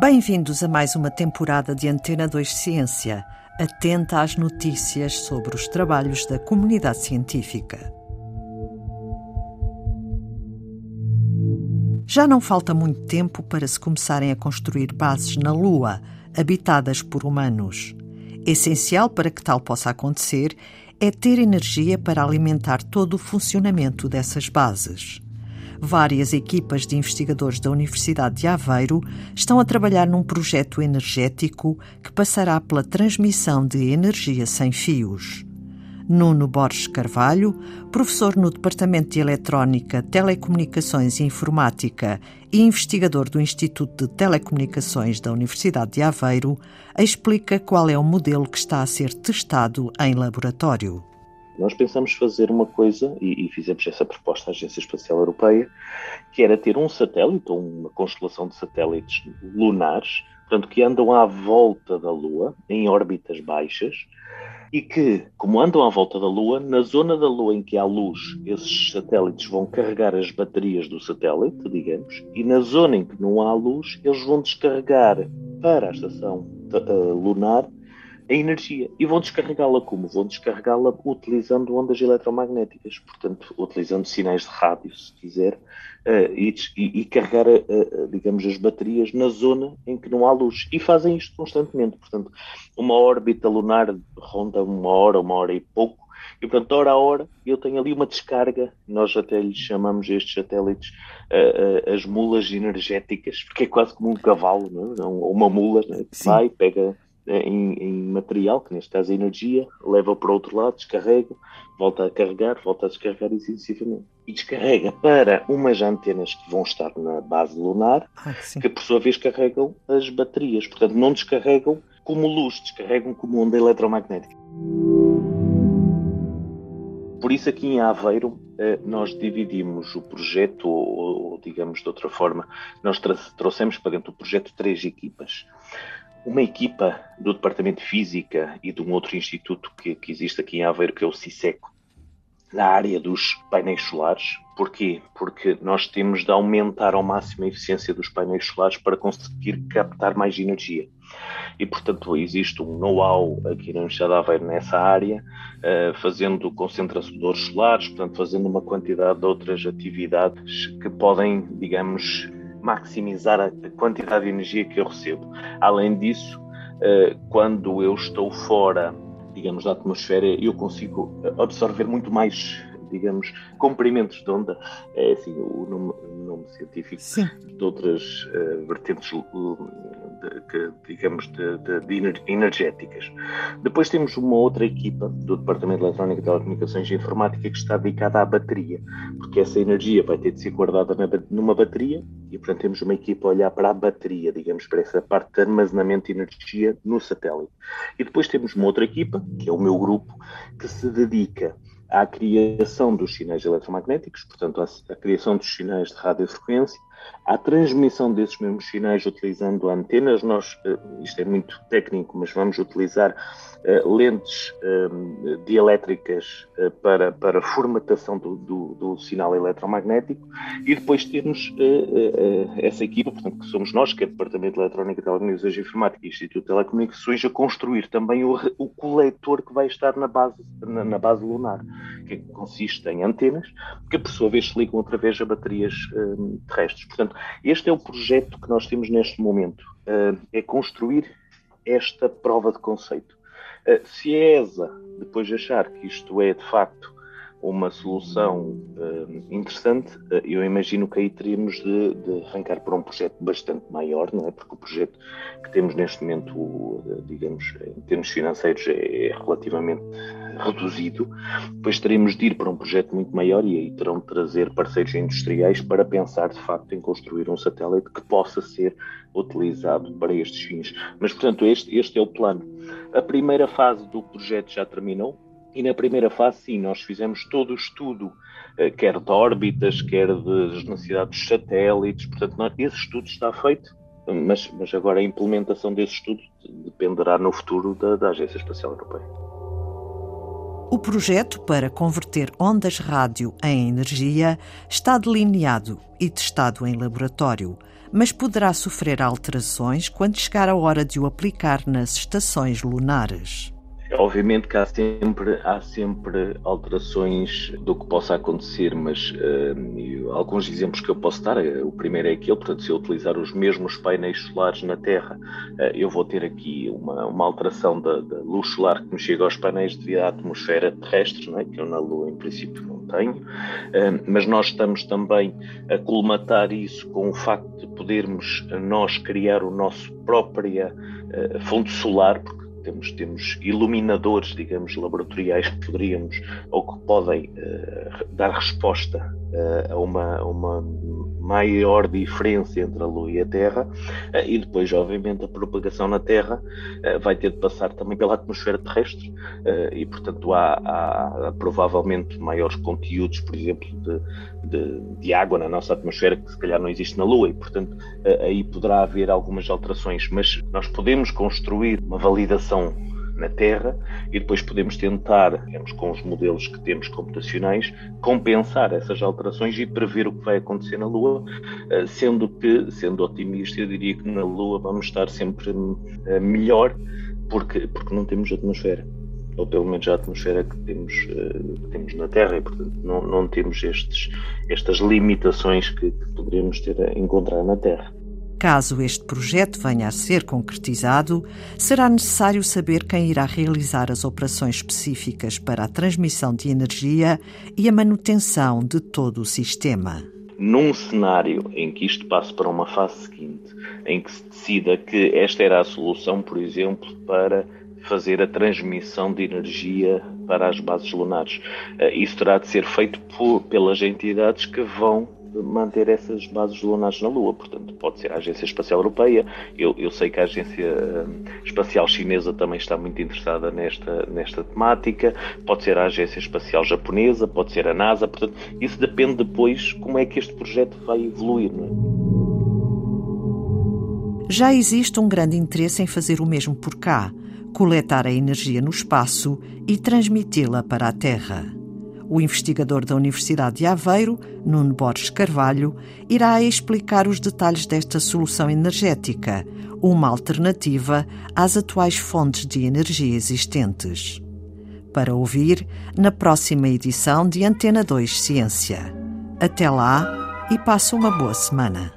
Bem-vindos a mais uma temporada de Antena 2 Ciência, atenta às notícias sobre os trabalhos da comunidade científica. Já não falta muito tempo para se começarem a construir bases na Lua, habitadas por humanos. Essencial para que tal possa acontecer é ter energia para alimentar todo o funcionamento dessas bases. Várias equipas de investigadores da Universidade de Aveiro estão a trabalhar num projeto energético que passará pela transmissão de energia sem fios. Nuno Borges Carvalho, professor no Departamento de Eletrónica, Telecomunicações e Informática e investigador do Instituto de Telecomunicações da Universidade de Aveiro, explica qual é o modelo que está a ser testado em laboratório. Nós pensamos fazer uma coisa, e, e, fizemos essa proposta à Agência Espacial Europeia, que era ter um satélite, ou uma constelação de satélites lunares, portanto, que andam à volta da Lua, em órbitas baixas, e que, como andam à volta da Lua, na zona da Lua em que há luz, esses satélites vão carregar as baterias do satélite, digamos, e na zona em que não há luz, eles vão descarregar para a estação uh, lunar a energia. E vão descarregá-la como? Vão descarregá-la utilizando ondas eletromagnéticas, portanto, utilizando sinais de rádio, se quiser, uh, e, e, carregar, uh, digamos, as baterias na zona em que não há luz. E fazem isto constantemente. Portanto, uma órbita lunar ronda uma hora, uma hora e pouco. E, portanto, hora a hora, eu tenho ali uma descarga, nós até lhes chamamos estes satélites uh, as mulas energéticas, porque é quase como um cavalo, não é? ou uma mula, é? que vai, pega em, em, material, que neste caso é energia, leva para o outro lado, descarrega, volta a carregar, volta a descarregar e sucessivamente. E descarrega para umas antenas que vão estar na base lunar, ah, que por sua vez carregam as baterias. Portanto, não descarregam como luz, descarregam como onda eletromagnética. Por isso, aqui em Aveiro, eh, nós dividimos o projeto, ou, digamos de outra forma, nós trouxemos para dentro do projeto três equipas uma equipa do Departamento de Física e de um outro instituto que, que existe aqui em Aveiro, que é o CISECO, na área dos painéis solares. Porquê? Porque nós temos de aumentar ao máximo a eficiência dos painéis solares para conseguir captar mais energia. E, portanto, existe um know-how aqui na Universidade de Aveiro nessa área, uh, fazendo concentradores solares, portanto, fazendo uma quantidade de outras atividades que podem, digamos, maximizar a quantidade de energia que eu recebo. Além disso, eh, quando eu estou fora, digamos, da atmosfera, eu consigo absorver muito mais, digamos, comprimentos de onda. É assim o nome, o nome científico Sim. de outras uh, vertentes de, digamos, de, de, energéticas. Depois temos uma outra equipa do Departamento de Eletrónica, Telecomunicações e Informática que está dedicada à bateria, porque essa energia vai ter de ser guardada na, numa bateria e, portanto, temos uma equipa a olhar para a bateria, digamos, para essa parte de armazenamento de energia no satélite. E depois temos uma outra equipa, que é o meu grupo, que se dedica à criação dos sinais eletromagnéticos, portanto, à, criação dos sinais de radiofrequência, à transmissão desses mesmos sinais utilizando antenas. Nós, eh, isto é muito técnico, mas vamos utilizar uh, lentes uh, dielétricas uh, para, para formatação do, do, do, sinal eletromagnético e depois temos essa equipa, portanto, que somos nós, que é o Departamento de Eletrónica, Telecomunicações e Informática e Instituto de Telecomunicações, a construir também o, o coletor que vai estar na base, na, na base lunar, que consiste em antenas, que por sua vez se ligam através a baterias terrestres. Portanto, este é o projeto que nós temos neste momento, é construir esta prova de conceito. Eh, se a ESA depois achar que isto é de facto uma solução uh, interessante, uh, eu imagino que aí teríamos de, de, arrancar para um projeto bastante maior, não é? Porque o projeto que temos neste momento, uh, digamos, em termos financeiros, é, é, relativamente reduzido. Depois teremos de ir para um projeto muito maior e aí terão de trazer parceiros industriais para pensar de facto em construir um satélite que possa ser utilizado para estes fins. Mas, portanto, este, este é o plano. A primeira fase do projeto já terminou. E na primeira fase, sim, nós fizemos todo o estudo, eh, quer de órbitas, quer das necessidades dos satélites. Portanto, nós, esse estudo está feito, mas, mas agora a implementação desse estudo dependerá no futuro da, da Agência Espacial Europeia. O projeto para converter ondas rádio em energia está delineado e testado em laboratório, mas poderá sofrer alterações quando chegar a hora de o aplicar nas estações lunares. Obviamente que há sempre, há sempre alterações do que possa acontecer, mas uh, alguns exemplos que eu posso dar, eh, o primeiro é aquele, portanto, se eu utilizar os mesmos painéis solares na Terra, uh, eu vou ter aqui uma, uma alteração da, da, luz solar que me chega aos painéis devido à atmosfera terrestre, é? que eu na Lua em princípio não tenho, uh, mas nós estamos também a colmatar isso com o facto de podermos nós criar o nosso própria fonte solar, porque temos, temos iluminadores, digamos, laboratoriais que poderíamos ou que podem uh, dar resposta uh, a, uma, a uma maior diferença entre a Lua e a Terra, uh, e depois, obviamente, a propagação na Terra vai ter de passar também pela atmosfera terrestre, e, portanto, há, há, provavelmente maiores conteúdos, por exemplo, de, de, de, água na nossa atmosfera que se calhar não existe na Lua, e, portanto, aí poderá haver algumas alterações, mas nós podemos construir uma validação na Terra e depois podemos tentar, digamos, com os modelos que temos computacionais, compensar essas alterações e prever o que vai acontecer na Lua, eh, sendo que, sendo otimista, eu diria que na Lua vamos estar sempre eh, melhor porque, porque não temos atmosfera ou pelo menos a atmosfera que temos, eh, que temos na Terra e portanto não, não temos estes, estas limitações que, que poderíamos ter a encontrar na Terra. Caso este projeto venha a ser concretizado, será necessário saber quem irá realizar as operações específicas para a transmissão de energia e a manutenção de todo o sistema. Num cenário em que isto passe para uma fase seguinte, em que se decida que esta era a solução, por exemplo, para fazer a transmissão de energia para as bases lunares. Eh, isso terá de ser feito por, pelas entidades que vão manter essas bases lunares na Lua. Portanto, pode ser a Agência Espacial Europeia. Eu, eu sei que a Agência hum, Espacial Chinesa também está muito interessada nesta, nesta temática. Pode ser a Agência Espacial Japonesa, pode ser a NASA. Portanto, isso depende depois como é que este projeto vai evoluir. É? Já existe um grande interesse em fazer o mesmo por cá, coletar a energia no espaço e transmiti-la para a Terra. O investigador da Universidade de Aveiro, Nuno Borges Carvalho, irá explicar os detalhes desta solução energética, uma alternativa às atuais fontes de energia existentes. Para ouvir na próxima edição de Antena 2 Ciência. Até lá e passe uma boa semana.